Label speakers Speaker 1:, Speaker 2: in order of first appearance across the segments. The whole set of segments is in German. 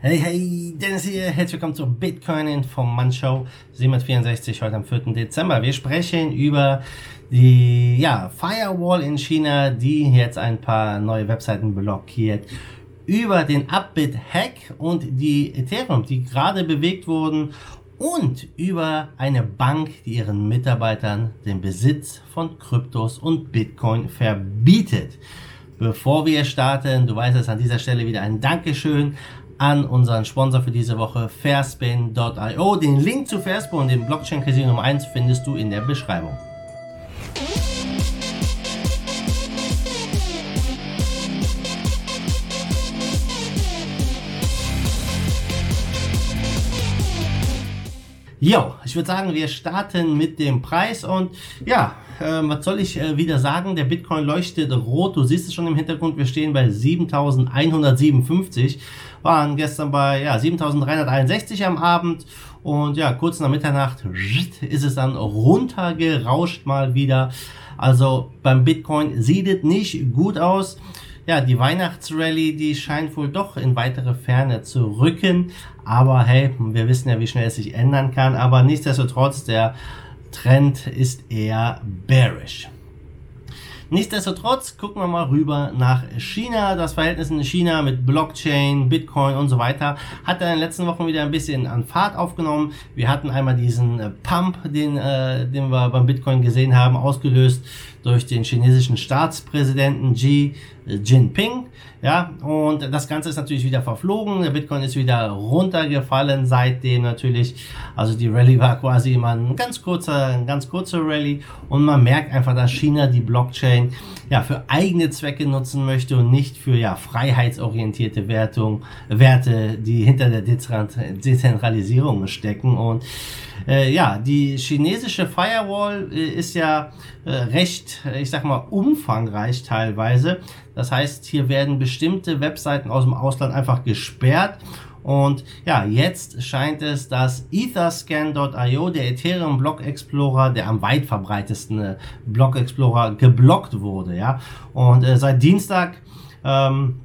Speaker 1: Hey, hey, Dennis hier. Herzlich willkommen zur Bitcoin Informant 764, heute am 4. Dezember. Wir sprechen über die ja, Firewall in China, die jetzt ein paar neue Webseiten blockiert. Über den Upbit-Hack und die Ethereum, die gerade bewegt wurden. Und über eine Bank, die ihren Mitarbeitern den Besitz von Kryptos und Bitcoin verbietet. Bevor wir starten, du weißt es an dieser Stelle wieder ein Dankeschön an unseren Sponsor für diese Woche, Fairspin.io. Den Link zu Fairspin und dem Blockchain Casino Nummer 1 findest du in der Beschreibung. Jo, ich würde sagen, wir starten mit dem Preis und ja, äh, was soll ich äh, wieder sagen? Der Bitcoin leuchtet rot. Du siehst es schon im Hintergrund. Wir stehen bei 7157. Waren gestern bei ja, 7361 am Abend. Und ja, kurz nach Mitternacht ist es dann runtergerauscht mal wieder. Also beim Bitcoin sieht es nicht gut aus. Ja, die Weihnachtsrallye, die scheint wohl doch in weitere Ferne zu rücken. Aber hey, wir wissen ja, wie schnell es sich ändern kann. Aber nichtsdestotrotz, der Trend ist eher bearish. Nichtsdestotrotz gucken wir mal rüber nach China. Das Verhältnis in China mit Blockchain, Bitcoin und so weiter hat in den letzten Wochen wieder ein bisschen an Fahrt aufgenommen. Wir hatten einmal diesen äh, Pump, den, äh, den wir beim Bitcoin gesehen haben, ausgelöst durch den chinesischen Staatspräsidenten Xi Jinping. Ja, und das Ganze ist natürlich wieder verflogen. Der Bitcoin ist wieder runtergefallen seitdem natürlich. Also die Rallye war quasi immer ein ganz kurzer, ein ganz kurzer Rallye. Und man merkt einfach, dass China die Blockchain ja für eigene Zwecke nutzen möchte und nicht für ja freiheitsorientierte Wertung, Werte, die hinter der Dezentralisierung stecken. Und äh, ja, die chinesische Firewall äh, ist ja äh, recht, ich sag mal, umfangreich teilweise. Das heißt, hier werden bestimmte Webseiten aus dem Ausland einfach gesperrt. Und ja, jetzt scheint es, dass Etherscan.io, der Ethereum Block Explorer, der am weit verbreitesten äh, Block Explorer, geblockt wurde. Ja, und äh, seit Dienstag ähm,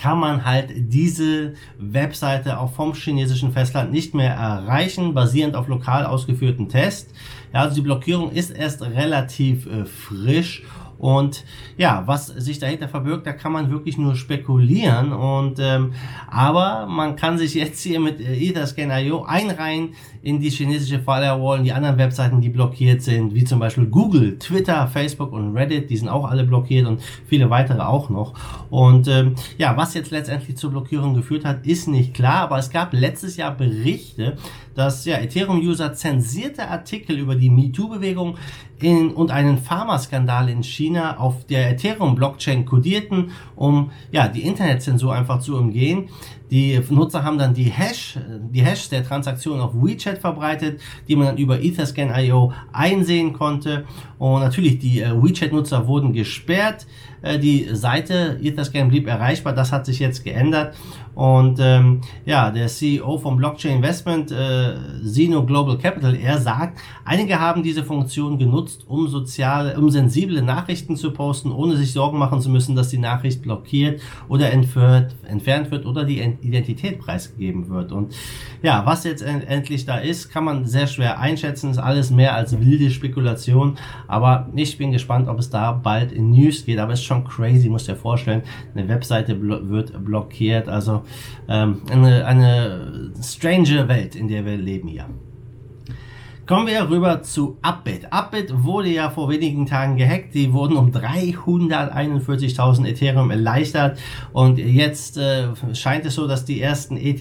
Speaker 1: kann man halt diese Webseite auch vom chinesischen Festland nicht mehr erreichen, basierend auf lokal ausgeführten Tests. Ja, also die Blockierung ist erst relativ äh, frisch und ja, was sich dahinter verbirgt, da kann man wirklich nur spekulieren. Und ähm, aber man kann sich jetzt hier mit äh, Etherscan.io einreihen in die chinesische Firewall, die anderen Webseiten, die blockiert sind, wie zum Beispiel Google, Twitter, Facebook und Reddit, die sind auch alle blockiert und viele weitere auch noch. Und ähm, ja, was jetzt letztendlich zur Blockierung geführt hat, ist nicht klar. Aber es gab letztes Jahr Berichte, dass ja Ethereum-User zensierte Artikel über die MeToo-Bewegung und einen Pharmaskandal in China auf der Ethereum-Blockchain kodierten, um ja die Internetzensur einfach zu umgehen. Die Nutzer haben dann die Hash, die Hash der Transaktion auf WeChat verbreitet, die man dann über Etherscan.io einsehen konnte. Und natürlich, die äh, WeChat-Nutzer wurden gesperrt. Äh, die Seite Etherscan blieb erreichbar. Das hat sich jetzt geändert. Und ähm, ja, der CEO vom Blockchain Investment, äh, Zeno Global Capital, er sagt, einige haben diese Funktion genutzt, um soziale, um sensible Nachrichten zu posten, ohne sich Sorgen machen zu müssen, dass die Nachricht blockiert oder entführt, entfernt wird oder die Identität preisgegeben wird. Und ja, was jetzt endlich da ist, kann man sehr schwer einschätzen, ist alles mehr als wilde Spekulation. Aber ich bin gespannt, ob es da bald in News geht. Aber es ist schon crazy, muss dir vorstellen. Eine Webseite blo wird blockiert. Also ähm, eine, eine strange Welt, in der wir leben hier. Kommen wir rüber zu Upbit. Upbit wurde ja vor wenigen Tagen gehackt. Die wurden um 341.000 Ethereum erleichtert. Und jetzt äh, scheint es so, dass die ersten ETH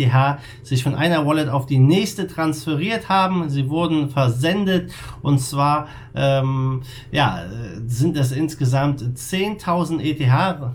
Speaker 1: sich von einer Wallet auf die nächste transferiert haben. Sie wurden versendet. Und zwar ähm, ja, sind es insgesamt 10.000 ETH,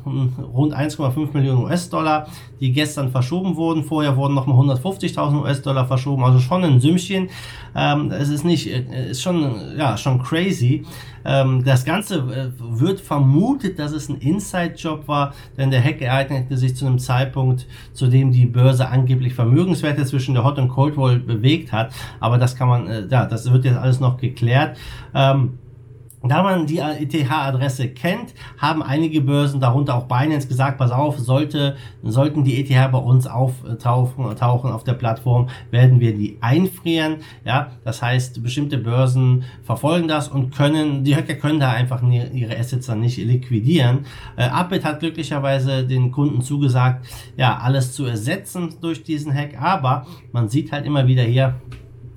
Speaker 1: rund 1,5 Millionen US-Dollar, die gestern verschoben wurden. Vorher wurden nochmal 150.000 US-Dollar verschoben. Also schon ein Sümmchen. Ähm, es ist nicht, äh, ist schon, ja, schon crazy. Ähm, das Ganze äh, wird vermutet, dass es ein Inside-Job war, denn der Hack ereignete sich zu einem Zeitpunkt, zu dem die Börse angeblich Vermögenswerte zwischen der Hot und Cold Wall bewegt hat. Aber das kann man, äh, ja, das wird jetzt alles noch geklärt. Ähm, Da man die ETH-Adresse kennt, haben einige Börsen, darunter auch Binance, gesagt, pass auf, sollte, sollten die ETH bei uns auftauchen tauchen auf der Plattform, werden wir die einfrieren. Ja, das heißt, bestimmte Börsen verfolgen das und können, die Hacker können da einfach ihre Assets dann nicht liquidieren. Äh, Upbit hat glücklicherweise den Kunden zugesagt, ja, alles zu ersetzen durch diesen Hack, aber man sieht halt immer wieder hier,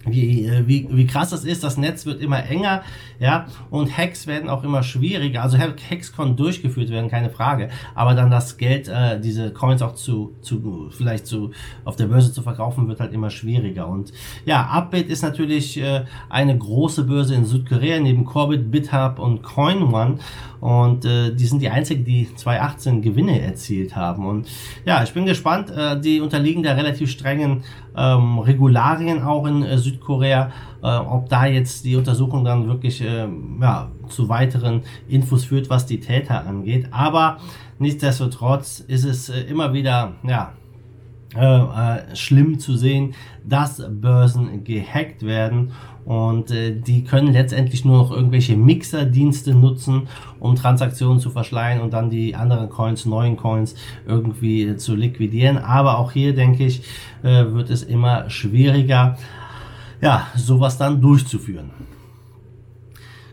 Speaker 1: wie, äh, wie, wie krass das ist. Das Netz wird immer enger, ja, und Hacks werden auch immer schwieriger. Also Hacks können durchgeführt werden, keine Frage. Aber dann das Geld, äh, diese Coins auch zu, zu, vielleicht zu, auf der Börse zu verkaufen, wird halt immer schwieriger. Und ja, Upbit ist natürlich äh, eine große Börse in Südkorea, neben Corbit, BitHub und CoinOne. Und äh, die sind die einzigen, die 2018 Gewinne erzielt haben. Und ja, ich bin gespannt. Äh, die unterliegen der relativ strengen ähm, Regularien auch in äh, Südkorea. Äh, ob da jetzt die Untersuchung dann wirklich äh, ja, zu weiteren Infos führt, was die Täter angeht. Aber nichtsdestotrotz ist es äh, immer wieder, ja, äh, äh, schlimm zu sehen, dass Börsen gehackt werden und äh, die können letztendlich nur noch irgendwelche Mixerdienste nutzen, um Transaktionen zu verschleiern und dann die anderen Coins, neuen Coins irgendwie zu liquidieren. Aber auch hier denke ich, äh, wird es immer schwieriger, ja, sowas dann durchzuführen.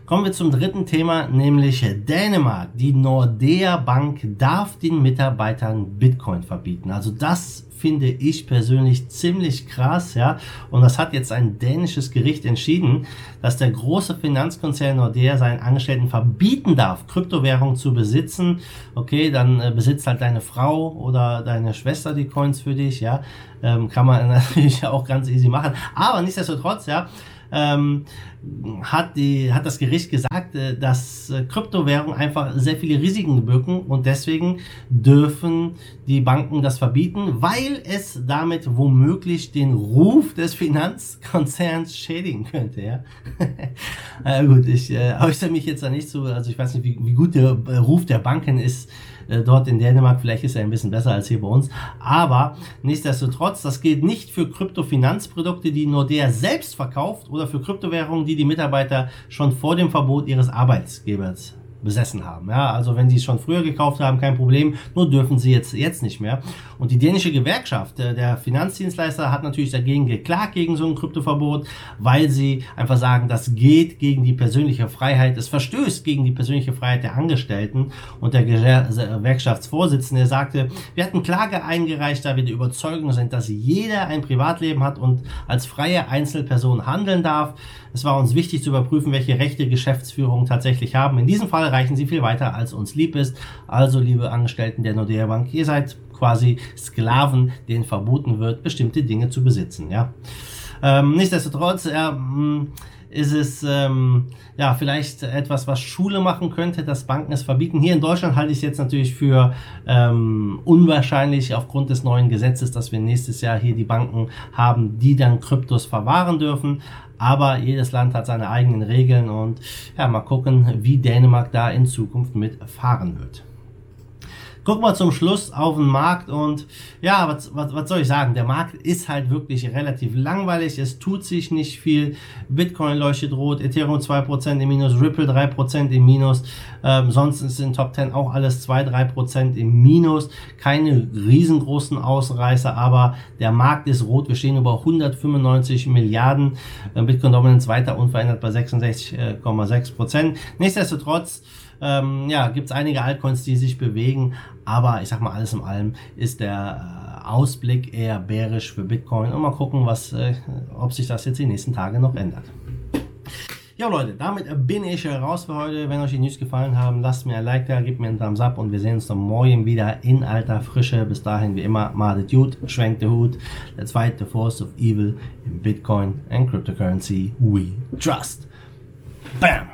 Speaker 1: Kommen wir zum dritten Thema, nämlich Dänemark. Die Nordea Bank darf den Mitarbeitern Bitcoin verbieten. Also das finde ich persönlich ziemlich krass, ja. Und das hat jetzt ein dänisches Gericht entschieden, dass der große Finanzkonzern Nordea seinen Angestellten verbieten darf, Kryptowährungen zu besitzen. Okay, dann äh, besitzt halt deine Frau oder deine Schwester die Coins für dich, ja. Ähm, kann man natürlich auch ganz easy machen. Aber nichtsdestotrotz, ja, ähm, hat, die, hat das Gericht gesagt, äh, dass äh, Kryptowährungen einfach sehr viele Risiken birken und deswegen dürfen die Banken das verbieten, weil es damit womöglich den Ruf des Finanzkonzerns schädigen könnte. Ja, äh, gut, ich äh, äußere mich jetzt da nicht so, also ich weiß nicht, wie, wie gut der äh, Ruf der Banken ist äh, dort in Dänemark. Vielleicht ist er ein bisschen besser als hier bei uns. Aber nichtsdestotrotz, das gilt nicht für Kryptofinanzprodukte, die Nordea selbst verkauft oder für Kryptowährungen, die die Mitarbeiter schon vor dem Verbot ihres Arbeitsgebers besessen haben. Ja, also wenn sie es schon früher gekauft haben, kein Problem, nur dürfen sie jetzt, jetzt nicht mehr. Und die dänische Gewerkschaft äh, der Finanzdienstleister hat natürlich dagegen geklagt, gegen so ein Kryptoverbot, weil sie einfach sagen, das geht gegen die persönliche Freiheit, es verstößt gegen die persönliche Freiheit der Angestellten. Und der Gewerkschaftsvorsitzende sagte, wir hatten Klage eingereicht, da wir der Überzeugung sind, dass jeder ein Privatleben hat und als freie Einzelperson handeln darf. Es war uns wichtig zu überprüfen, welche Rechte Geschäftsführungen tatsächlich haben. In diesem Fall reichen sie viel weiter, als uns lieb ist. Also, liebe Angestellten der Nordea Bank, ihr seid quasi Sklaven, denen verboten wird, bestimmte Dinge zu besitzen. Ja. Ähm, nichtsdestotrotz, mm, ist es ähm, ja vielleicht etwas, was Schule machen könnte, dass Banken es verbieten. Hier in Deutschland halte ich es jetzt natürlich für ähm, unwahrscheinlich aufgrund des neuen Gesetzes, dass wir nächstes Jahr hier die Banken haben, die dann Kryptos verwahren dürfen. Aber jedes Land hat seine eigenen Regeln und ja, mal gucken, wie Dänemark da in Zukunft mitfahren wird. Gucken wir zum Schluss auf den Markt und ja, was, was, was soll ich sagen? Der Markt ist halt wirklich relativ langweilig. Es tut sich nicht viel. Bitcoin leuchtet rot, Ethereum 2% im Minus, Ripple 3% im Minus. Ähm, sonst ist in Top 10 auch alles 2-3% im Minus. Keine riesengroßen Ausreißer, aber der Markt ist rot. Wir stehen über 195 Milliarden. Ähm, Bitcoin Dominance weiter unverändert bei 66,6%. Nichtsdestotrotz, ähm, ja, gibt es einige Altcoins, die sich bewegen, aber ich sag mal, alles in allem ist der äh, Ausblick eher bärisch für Bitcoin und mal gucken, was, äh, ob sich das jetzt die nächsten Tage noch ändert. Ja Leute, damit bin ich raus für heute. Wenn euch die News gefallen haben, lasst mir ein Like da, gebt mir einen Thumbs up und wir sehen uns dann morgen wieder in alter Frische. Bis dahin wie immer, madet gut, schwenkt der Hut. Let's fight the force of evil in Bitcoin and cryptocurrency we trust. Bam!